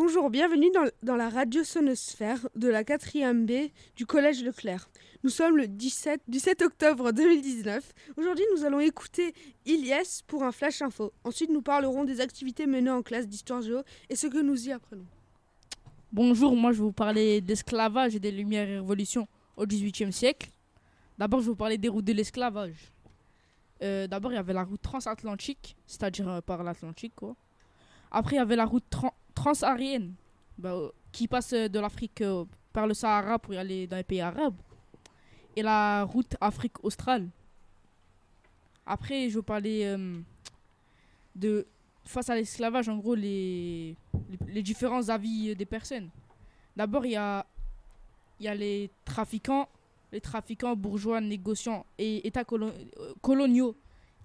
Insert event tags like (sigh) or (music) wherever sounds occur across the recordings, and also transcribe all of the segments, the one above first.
Bonjour, bienvenue dans, la radio sonosphère de la 4e B du Collège Leclerc. Nous sommes le 17, 17 octobre 2019. Aujourd'hui, nous allons écouter Ilyes pour un flash info. Ensuite, nous parlerons des activités menées en classe d'histoire géo et ce que nous y apprenons. Bonjour, moi je vais vous parler d'esclavage et des Lumières et Révolutions au XVIIIe siècle. D'abord, je vais vous parler des routes de l'esclavage. Euh, D'abord, il y avait la route transatlantique, c'est-à-dire euh, par l'Atlantique. Après, il y avait la route tran- transaharienne, bah, euh, qui passe euh, de l'Afrique euh, par le Sahara pour y aller dans les pays arabes. Et la route Afrique australe. Après, je parler euh, de face à l'esclavage, en gros, les, les, différents avis des personnes. D'abord, il y a, y a les trafiquants, les trafiquants bourgeois, négociants et États colo- coloniaux,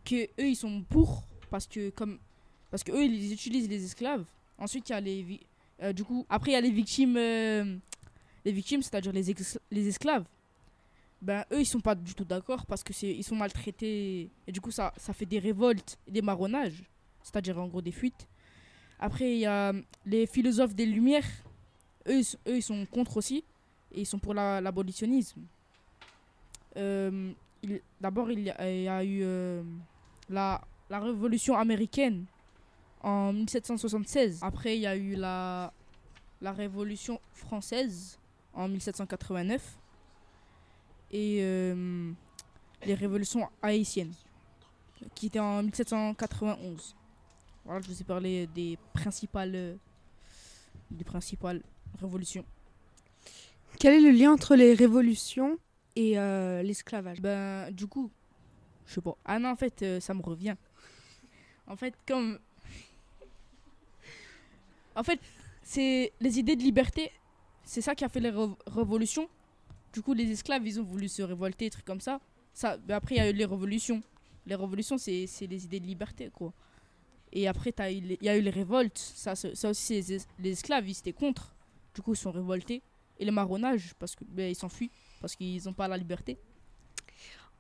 que eux ils sont pour parce que comme parce que eux ils utilisent les esclaves. Ensuite, il y a les euh, du coup après il y a les victimes, euh, les victimes, c'est-à-dire les, les esclaves. Ben eux ils sont pas du tout d'accord parce que c'est ils sont maltraités et du coup ça ça fait des révoltes des marronnages c'est-à-dire en gros des fuites. Après, il y a les philosophes des Lumières, eux, eux ils sont contre aussi, et ils sont pour la- l'abolitionnisme. Euh, D'abord, il, il y a eu euh, la, la Révolution américaine en 1776. Après, il y a eu la, la Révolution française en 1789. Et euh, les révolutions haïtiennes, qui étaient en 1791. Voilà, je vous ai parlé des principales, des principales révolutions. Quel est le lien entre les révolutions et euh, l'esclavage? Ben, du coup, je sais pas. Ah non, en fait, euh, ça me revient. En fait, comme. En fait, c'est les idées de liberté, c'est ça qui a fait les révolutions. Du coup, les esclaves, ils ont voulu se révolter, trucs comme ça. ça ben après, il y a eu les révolutions. Les révolutions, c'est les idées de liberté, quoi. Et après, il y a eu les révoltes. Ça, ça aussi, les, es- les esclaves, ils étaient contre. Du coup, ils sont révoltés. Et le marronnage, parce que ben, ils s'enfuient, parce qu'ils n'ont pas la liberté.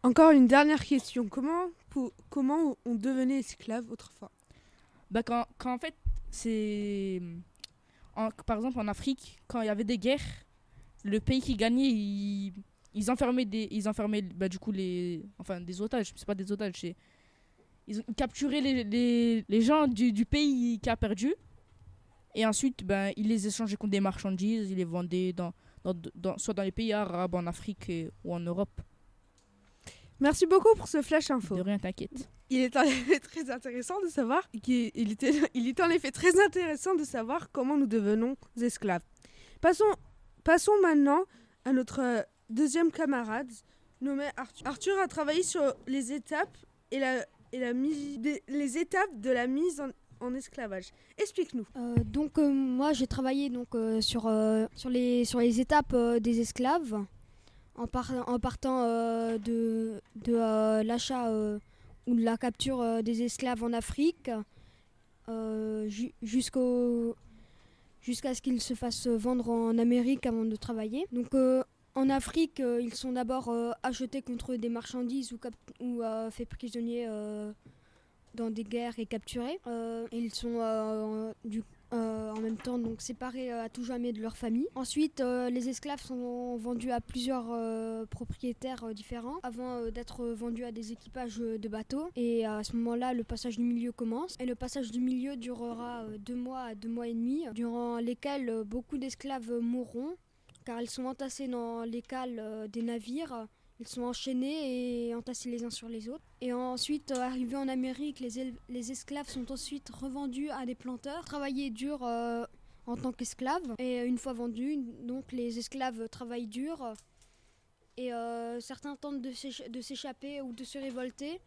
Encore une dernière question. Comment, pour- comment on devenait esclave autrefois? Bah quand, quand en fait, c'est... par exemple, en Afrique, quand il y avait des guerres, le pays qui gagnait, ils, enfermaient, des, ils enfermaient bah, du coup les... Enfin, des otages, c'est pas des otages, c'est... Ils capturé les, les, les gens du, pays qui a perdu. Et ensuite, ben, ils les échangeaient contre des marchandises, ils les vendaient dans, dans, dans- soit dans les pays arabes, en Afrique ou en Europe. Merci beaucoup pour ce flash info. De rien, t'inquiète. Il est en effet très intéressant de savoir qu'il il était, (laughs) il est en effet très intéressant de savoir comment nous devenons esclaves. Passons, passons maintenant à notre euh, deuxième camarade nommé Arthur. Arthur a travaillé sur les étapes et la, et la mise, des- les étapes de la mise en, en esclavage. Explique-nous. Euh, donc euh, moi j'ai travaillé donc euh, sur, euh, sur, les, sur les étapes euh, des esclaves en, par- en partant euh, de, euh, l'achat euh, ou de la capture des esclaves en Afrique jusqu'à ce qu'ils se fassent vendre en Amérique avant de travailler. Donc en Afrique, ils sont d'abord achetés contre des marchandises ou, ou faits prisonniers dans des guerres et capturés. Ils sont du, euh, en même temps donc séparés euh, à tout jamais de leur famille. Ensuite, euh, les esclaves sont vendus à plusieurs propriétaires différents avant d'être vendus à des équipages de bateaux. Et à ce moment-là, le passage du milieu commence. Et le passage du milieu durera deux mois à deux mois et demi, durant lesquels beaucoup d'esclaves mourront car ils sont entassés dans les cales des navires. Ils sont enchaînés et entassés les uns sur les autres. Et ensuite, euh, arrivés en Amérique, les, les esclaves sont ensuite revendus à des planteurs, travailler dur euh, en tant qu'esclaves. Et une fois vendus, donc les esclaves travaillent dur. Et euh, certains tentent de s'éch- de s'échapper ou de se révolter.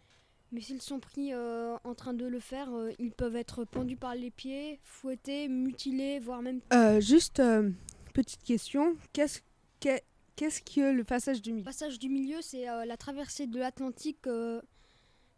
Mais s'ils sont pris en train de le faire, ils peuvent être pendus par les pieds, fouettés, mutilés, voire même juste petite question. Qu'est-ce qu'est- qu'est-ce que le passage du Le milieu? Passage du milieu, c'est euh, la traversée de l'Atlantique euh,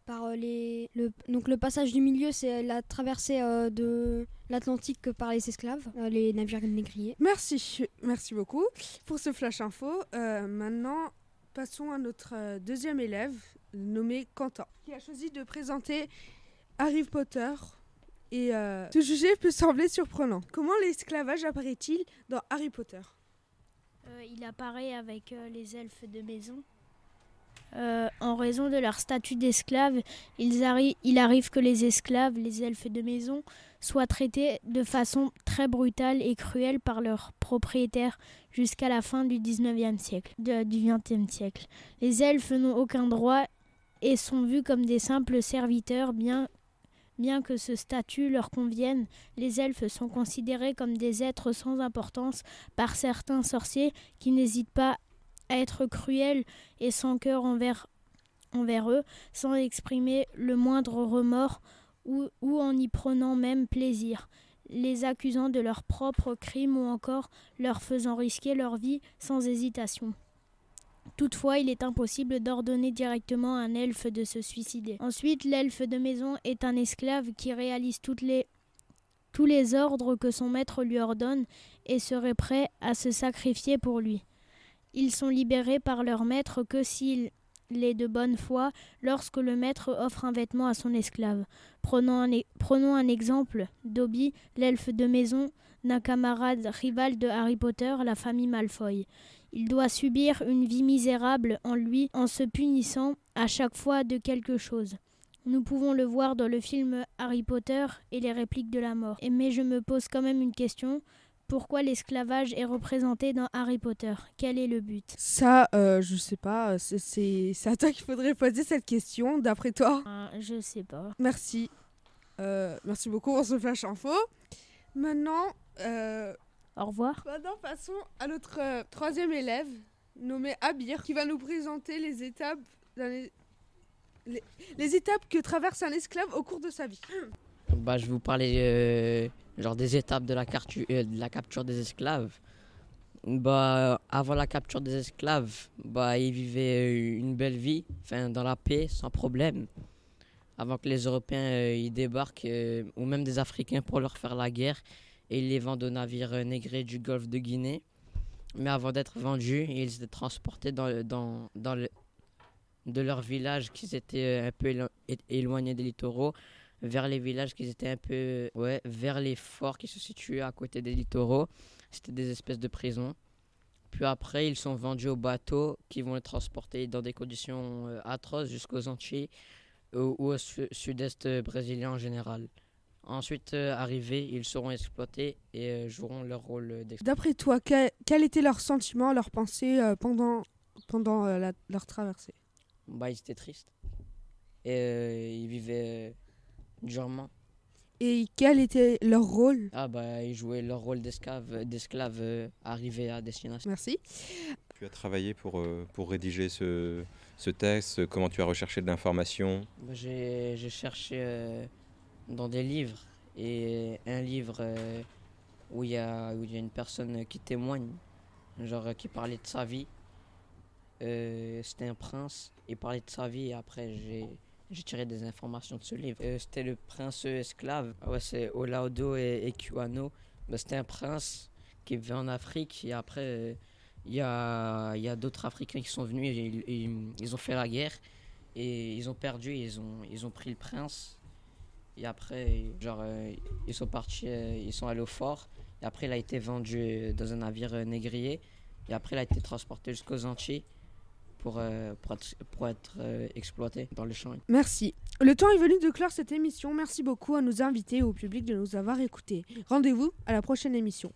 par euh, les. Le, donc le passage du milieu, c'est la traversée euh, de l'Atlantique par les esclaves, les navires négriers. Merci, merci beaucoup pour ce flash info. Maintenant, passons à notre deuxième élève nommé Quentin, qui a choisi de présenter Harry Potter Et euh, ce sujet peut sembler surprenant. Comment l'esclavage apparaît-il dans Harry Potter? Il apparaît avec euh, les elfes de maison. Euh, en raison de leur statut d'esclaves, arri- il arrive que les esclaves, les elfes de maison, soient traités de façon très brutale et cruelle par leurs propriétaires jusqu'à la fin du 19e siècle, du 20e siècle. Les elfes n'ont aucun droit et sont vus comme des simples serviteurs, bien, bien que ce statut leur convienne. Les elfes sont considérés comme des êtres sans importance par certains sorciers qui n'hésitent pas à être cruels et sans cœur envers, eux, sans exprimer le moindre remords ou en y prenant même plaisir, les accusant de leurs propres crimes ou encore leur faisant risquer leur vie sans hésitation. Toutefois, il est impossible d'ordonner directement à un elfe de se suicider. Ensuite, l'elfe de maison est un esclave qui réalise toutes les, tous les ordres que son maître lui ordonne et serait prêt à se sacrifier pour lui. Ils sont libérés par leur maître que s'il est de bonne foi lorsque le maître offre un vêtement à son esclave. Prenons un, e- prenons un exemple. Dobby, l'elfe de maison, d'un camarade rival de Harry Potter, la famille Malfoy. Il doit subir une vie misérable en lui en se punissant à chaque fois de quelque chose. Nous pouvons le voir dans le film Harry Potter et les répliques de la mort. Et- Mais je me pose quand même une question. Pourquoi l'esclavage est représenté dans Harry Potter? Quel est le but? Ça, euh, je sais pas. euh, C'est à toi qu'il faudrait poser cette question, d'après toi. Ah, Je sais pas. Merci. Euh, merci beaucoup pour ce flash info. Maintenant, euh, Au revoir. maintenant passons à notre euh, troisième élève, nommé Abir, qui va nous présenter les étapes, les, les étapes que traverse un esclave au cours de sa vie. Bah, je vais vous parler euh, genre des étapes de la, cartu- euh, de la capture des esclaves. Bah, avant la capture des esclaves, bah, ils vivaient une belle vie, enfin, dans la paix, sans problème. Avant que les Européens euh, ils débarquent, euh, ou même des Africains pour leur faire la guerre, et ils les vendent aux navires euh, négrés du golfe de Guinée. Mais avant d'être vendus, ils étaient transportés de leur village qui étaient euh, un peu élo- éloignés des littoraux vers les villages qui étaient un peu ouais vers les forts qui se situaient à côté des littoraux. C'était des espèces de prisons. Puis après ils sont vendus aux bateaux qui vont les transporter dans des conditions euh, atroces jusqu'aux Antilles ou, au su- sud-est euh, brésilien en général ensuite euh, arrivés ils seront exploités et euh, joueront leur rôle D'après toi, quel, quel était leur sentiment, leur pensée euh, pendant, pendant euh, la- leur traversée? Bah ils étaient tristes. Et euh, ils vivaient euh, durement. Et quel était leur rôle? Ah bah ils jouaient leur rôle d'esclave d'esclave euh, arrivés à destination. Merci. Tu as travaillé pour, euh, pour rédiger ce, ce texte Comment tu as recherché de l'information? Moi, J'ai j'ai cherché euh, dans des livres et un livre euh, où il y, y a une personne qui témoigne, genre euh, qui parlait de sa vie. Euh, C'était un prince, il parlait de sa vie et après j'ai tiré des informations de ce livre. Euh, C'était le prince esclave, Ah ouais, c'est Olaudo et, et Kuano. Bah, C'était un prince qui vivait en Afrique et après il y a, y a d'autres Africains qui sont venus et ils ont fait la guerre et ils ont perdu, ils ont, ils ont pris le prince. Et après, genre, euh, ils sont partis, euh, ils sont allés au fort. Et après, il a été vendu euh, dans un navire négrier. Et après, il a été transporté jusqu'aux Antilles pour, pour être, exploité dans le champ. Merci. Le temps est venu de clore cette émission. Merci beaucoup à nos invités et au public de nous avoir écoutés. Rendez-vous à la prochaine émission.